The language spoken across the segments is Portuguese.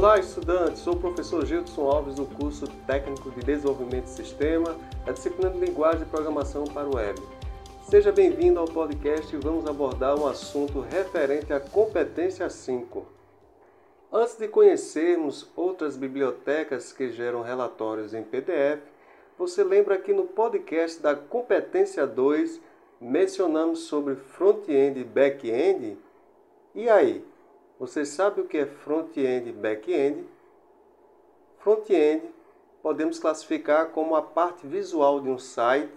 Olá, estudantes! Sou o professor Gilson Alves do curso Técnico de Desenvolvimento de Sistema, da disciplina de Linguagem e Programação para o Web. Seja bem-vindo ao podcast e vamos abordar um assunto referente à competência 5. Antes de conhecermos outras bibliotecas que geram relatórios em PDF, você lembra que no podcast da competência 2 mencionamos sobre front-end e back-end? E aí, você sabe o que é front-end e back-end? Front-end podemos classificar como a parte visual de um site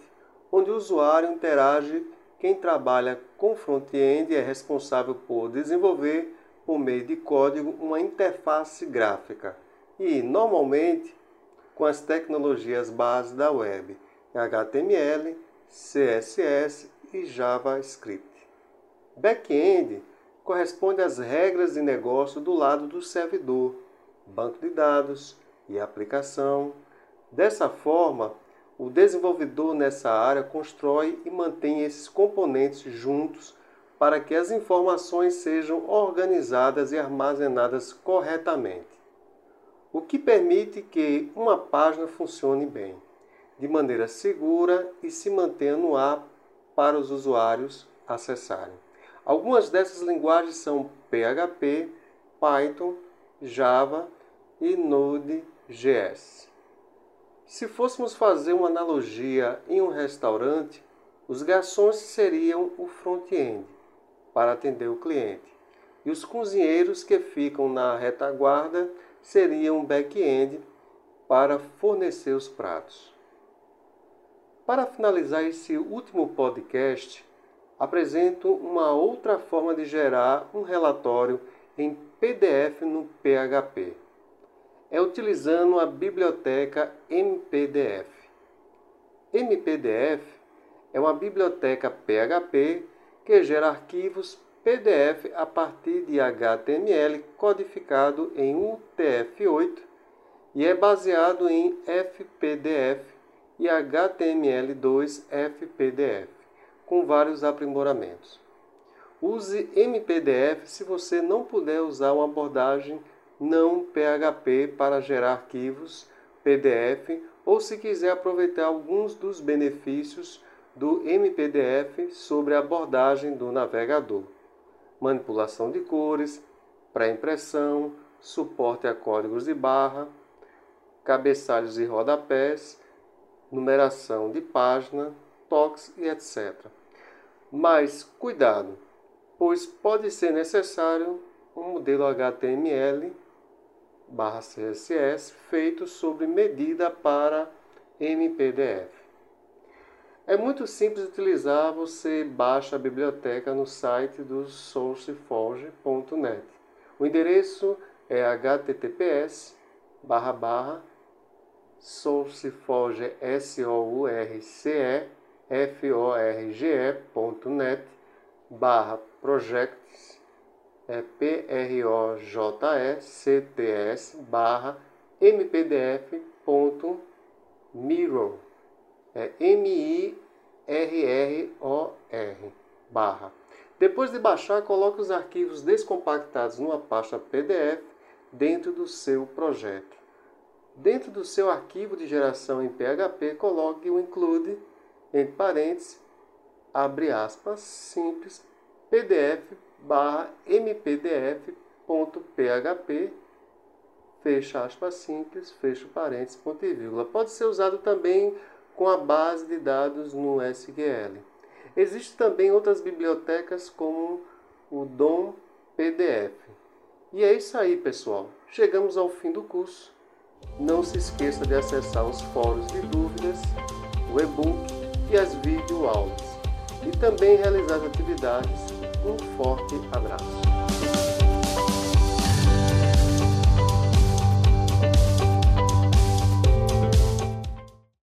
onde o usuário interage. Quem trabalha com front-end é responsável por desenvolver, por meio de código, uma interface gráfica e, normalmente, com as tecnologias base da web, HTML, CSS e JavaScript. Back-end corresponde às regras de negócio do lado do servidor, banco de dados e aplicação. Dessa forma, o desenvolvedor nessa área constrói e mantém esses componentes juntos para que as informações sejam organizadas e armazenadas corretamente, o que permite que uma página funcione bem, de maneira segura e se mantenha no ar para os usuários acessarem. Algumas dessas linguagens são PHP, Python, Java e Node.js. Se fôssemos fazer uma analogia em um restaurante, os garçons seriam o front-end para atender o cliente e os cozinheiros que ficam na retaguarda seriam o back-end para fornecer os pratos. Para finalizar esse último podcast, apresento uma outra forma de gerar um relatório em PDF no PHP. É utilizando a biblioteca MPDF. MPDF é uma biblioteca PHP que gera arquivos PDF a partir de HTML codificado em UTF-8 e é baseado em FPDF e HTML2 FPDF com vários aprimoramentos. Use MPDF se você não puder usar uma abordagem não PHP para gerar arquivos PDF ou se quiser aproveitar alguns dos benefícios do MPDF sobre a abordagem do navegador. Manipulação de cores, pré-impressão, suporte a códigos de barra, cabeçalhos e rodapés, numeração de página, e etc. Mas cuidado, pois pode ser necessário um modelo HTML barra CSS feito sob medida para MPDF. É muito simples utilizar, você baixa a biblioteca no site do sourceforge.net. O endereço é https barra barra forge.net barra projects é P-R-O-J-E-C-T-S barra mpdf.mirror é M-I-R-R-O-R barra. Depois de baixar, coloque os arquivos descompactados numa pasta PDF dentro do seu projeto. Dentro do seu arquivo de geração em PHP, coloque o include entre parênteses, abre aspas, simples, pdf barra mpdf.php, fecha aspas simples, fecha parênteses, ponto e vírgula. Pode ser usado também com a base de dados no SQL. Existem também outras bibliotecas como o DOM PDF. E é isso aí, pessoal. Chegamos ao fim do curso. Não se esqueça de acessar os fóruns de dúvidas, o e-book e as videoaulas e também realizar as atividades. Um forte abraço.